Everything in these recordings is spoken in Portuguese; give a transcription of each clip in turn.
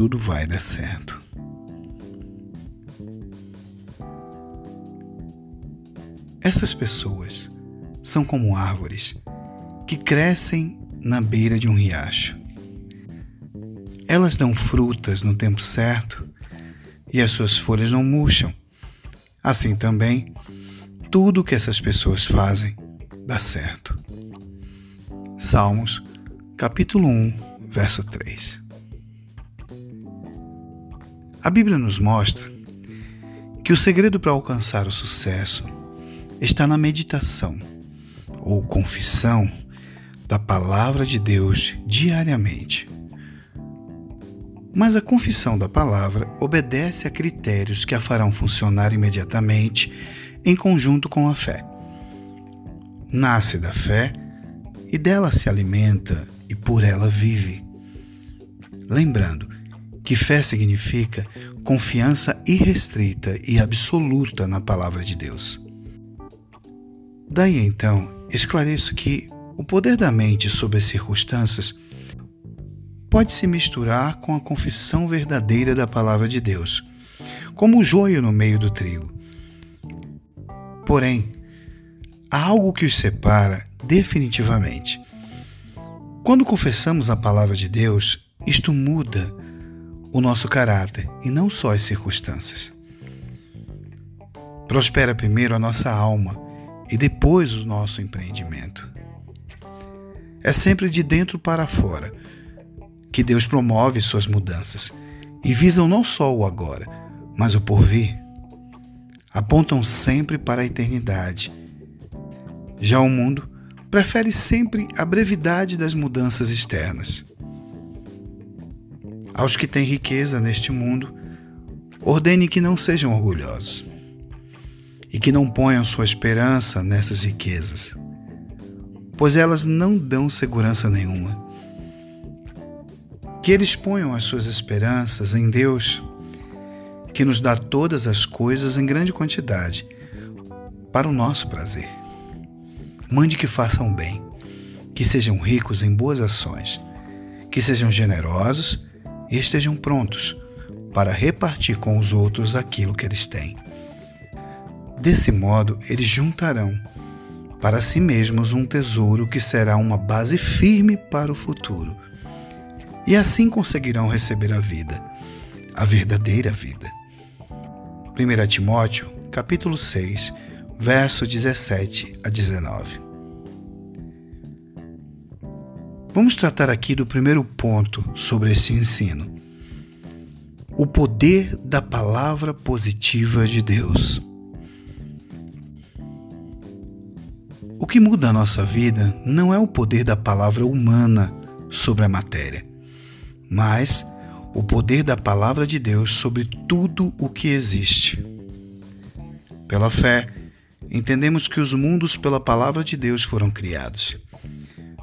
tudo vai dar certo. Essas pessoas são como árvores que crescem na beira de um riacho. Elas dão frutas no tempo certo e as suas folhas não murcham. Assim também, tudo que essas pessoas fazem dá certo. Salmos, capítulo 1, verso 3. A Bíblia nos mostra que o segredo para alcançar o sucesso está na meditação ou confissão da palavra de Deus diariamente. Mas a confissão da palavra obedece a critérios que a farão funcionar imediatamente em conjunto com a fé. Nasce da fé e dela se alimenta e por ela vive. Lembrando que fé significa confiança irrestrita e absoluta na palavra de Deus. Daí então, esclareço que o poder da mente sobre as circunstâncias pode se misturar com a confissão verdadeira da palavra de Deus, como o joio no meio do trigo. Porém, há algo que os separa definitivamente. Quando confessamos a palavra de Deus, isto muda o nosso caráter e não só as circunstâncias. Prospera primeiro a nossa alma e depois o nosso empreendimento. É sempre de dentro para fora que Deus promove suas mudanças e visam não só o agora, mas o porvir. Apontam sempre para a eternidade. Já o mundo prefere sempre a brevidade das mudanças externas. Aos que têm riqueza neste mundo, ordene que não sejam orgulhosos e que não ponham sua esperança nessas riquezas, pois elas não dão segurança nenhuma que eles ponham as suas esperanças em Deus, que nos dá todas as coisas em grande quantidade, para o nosso prazer. Mande que façam bem, que sejam ricos em boas ações, que sejam generosos e estejam prontos para repartir com os outros aquilo que eles têm. Desse modo, eles juntarão para si mesmos um tesouro que será uma base firme para o futuro e assim conseguirão receber a vida, a verdadeira vida. 1 Timóteo, capítulo 6, verso 17 a 19. Vamos tratar aqui do primeiro ponto sobre esse ensino. O poder da palavra positiva de Deus. O que muda a nossa vida não é o poder da palavra humana sobre a matéria, mas o poder da palavra de Deus sobre tudo o que existe. Pela fé, entendemos que os mundos pela palavra de Deus foram criados,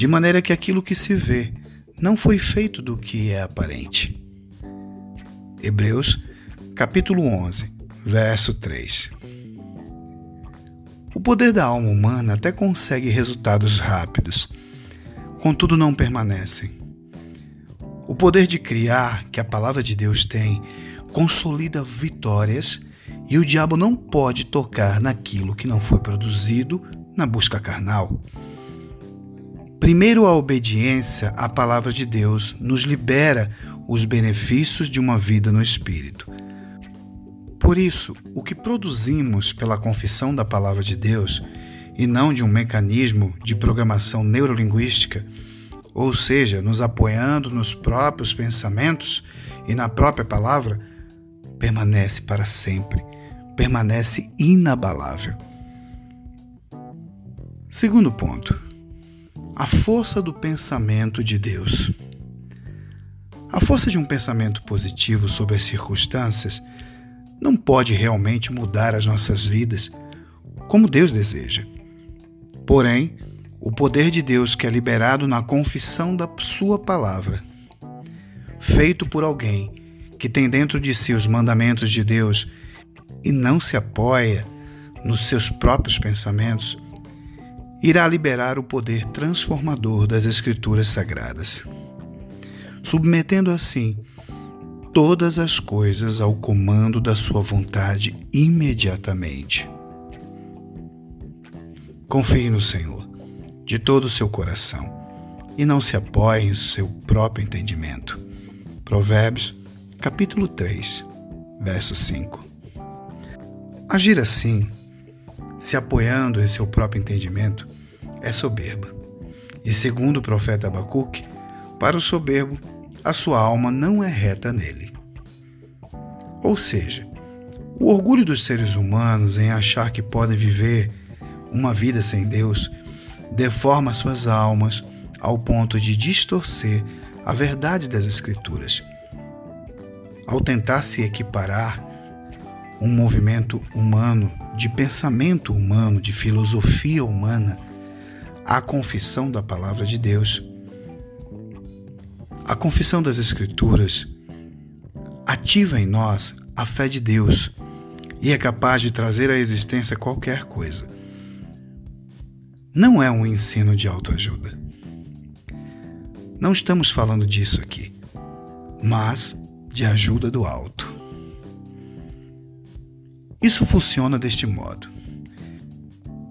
de maneira que aquilo que se vê não foi feito do que é aparente. Hebreus, capítulo 11, verso 3. O poder da alma humana até consegue resultados rápidos, contudo não permanecem. O poder de criar que a palavra de Deus tem consolida vitórias e o diabo não pode tocar naquilo que não foi produzido na busca carnal. Primeiro, a obediência à palavra de Deus nos libera os benefícios de uma vida no Espírito. Por isso, o que produzimos pela confissão da palavra de Deus e não de um mecanismo de programação neurolinguística ou seja, nos apoiando nos próprios pensamentos e na própria palavra, permanece para sempre, permanece inabalável. Segundo ponto, a força do pensamento de Deus. A força de um pensamento positivo sobre as circunstâncias não pode realmente mudar as nossas vidas como Deus deseja. Porém, o poder de Deus que é liberado na confissão da Sua palavra, feito por alguém que tem dentro de si os mandamentos de Deus e não se apoia nos seus próprios pensamentos, irá liberar o poder transformador das Escrituras Sagradas, submetendo assim todas as coisas ao comando da sua vontade imediatamente. Confie no Senhor de todo o seu coração e não se apoie em seu próprio entendimento. Provérbios, capítulo 3, verso 5. Agir assim, se apoiando em seu próprio entendimento, é soberba. E segundo o profeta Abacuque, para o soberbo, a sua alma não é reta nele. Ou seja, o orgulho dos seres humanos em achar que podem viver uma vida sem Deus deforma suas almas ao ponto de distorcer a verdade das Escrituras. Ao tentar se equiparar um movimento humano, de pensamento humano, de filosofia humana, à confissão da palavra de Deus, a confissão das Escrituras ativa em nós a fé de Deus e é capaz de trazer à existência qualquer coisa. Não é um ensino de autoajuda. Não estamos falando disso aqui, mas de ajuda do alto. Isso funciona deste modo.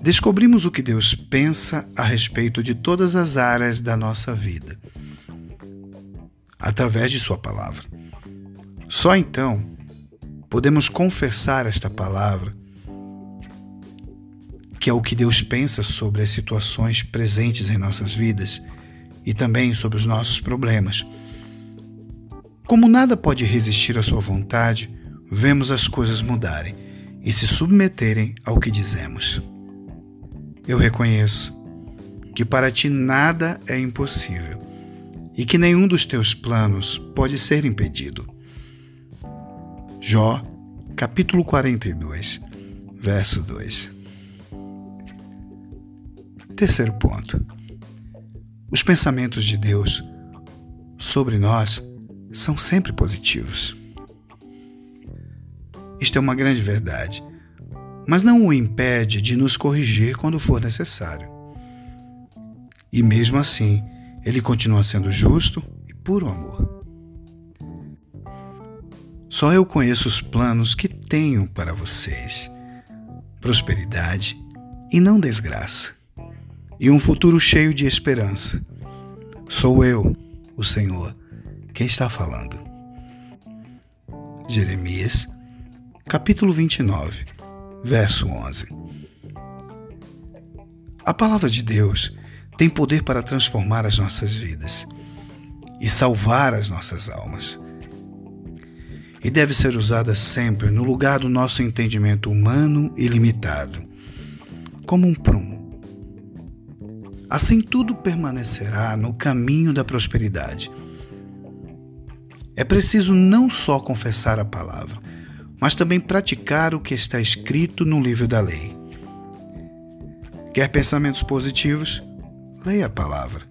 Descobrimos o que Deus pensa a respeito de todas as áreas da nossa vida, através de Sua palavra. Só então podemos confessar esta palavra, que é o que Deus pensa sobre as situações presentes em nossas vidas e também sobre os nossos problemas. Como nada pode resistir à Sua vontade, vemos as coisas mudarem e se submeterem ao que dizemos. Eu reconheço que para ti nada é impossível e que nenhum dos teus planos pode ser impedido. Jó, capítulo 42, verso 2. Terceiro ponto. Os pensamentos de Deus sobre nós são sempre positivos. Isto é uma grande verdade, mas não o impede de nos corrigir quando for necessário. E mesmo assim, ele continua sendo justo e puro amor. Só eu conheço os planos que tenho para vocês: prosperidade e não desgraça e um futuro cheio de esperança. Sou eu, o Senhor, quem está falando. Jeremias, capítulo 29, verso 11. A palavra de Deus tem poder para transformar as nossas vidas e salvar as nossas almas. E deve ser usada sempre no lugar do nosso entendimento humano e limitado, como um prumo Assim tudo permanecerá no caminho da prosperidade. É preciso não só confessar a palavra, mas também praticar o que está escrito no livro da lei. Quer pensamentos positivos? Leia a palavra.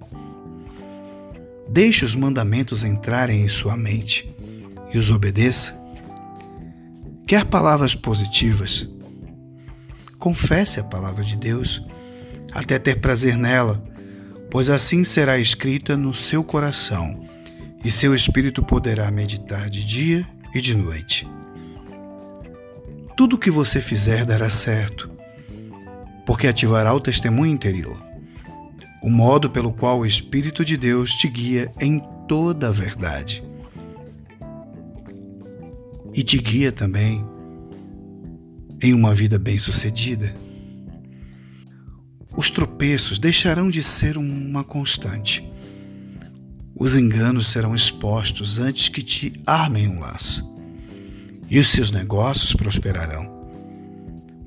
Deixe os mandamentos entrarem em sua mente e os obedeça. Quer palavras positivas? Confesse a palavra de Deus até ter prazer nela, pois assim será escrita no seu coração, e seu espírito poderá meditar de dia e de noite. Tudo o que você fizer dará certo, porque ativará o testemunho interior, o modo pelo qual o Espírito de Deus te guia em toda a verdade. E te guia também em uma vida bem-sucedida os tropeços deixarão de ser uma constante. Os enganos serão expostos antes que te armem um laço. E os seus negócios prosperarão,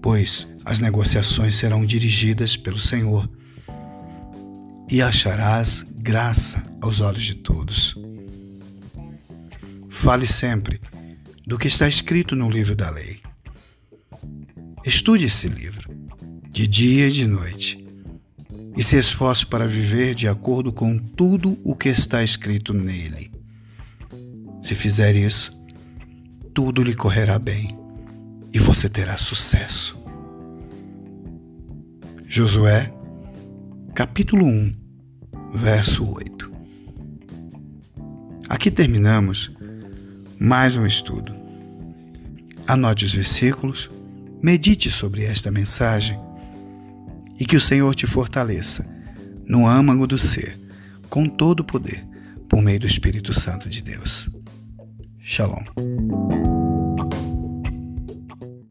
pois as negociações serão dirigidas pelo Senhor. E acharás graça aos olhos de todos. Fale sempre do que está escrito no livro da lei. Estude esse livro de dia e de noite, e se esforce para viver de acordo com tudo o que está escrito nele. Se fizer isso, tudo lhe correrá bem e você terá sucesso. Josué, capítulo 1, verso 8. Aqui terminamos mais um estudo. Anote os versículos, medite sobre esta mensagem e que o Senhor te fortaleça no âmago do ser, com todo o poder, por meio do Espírito Santo de Deus. Shalom.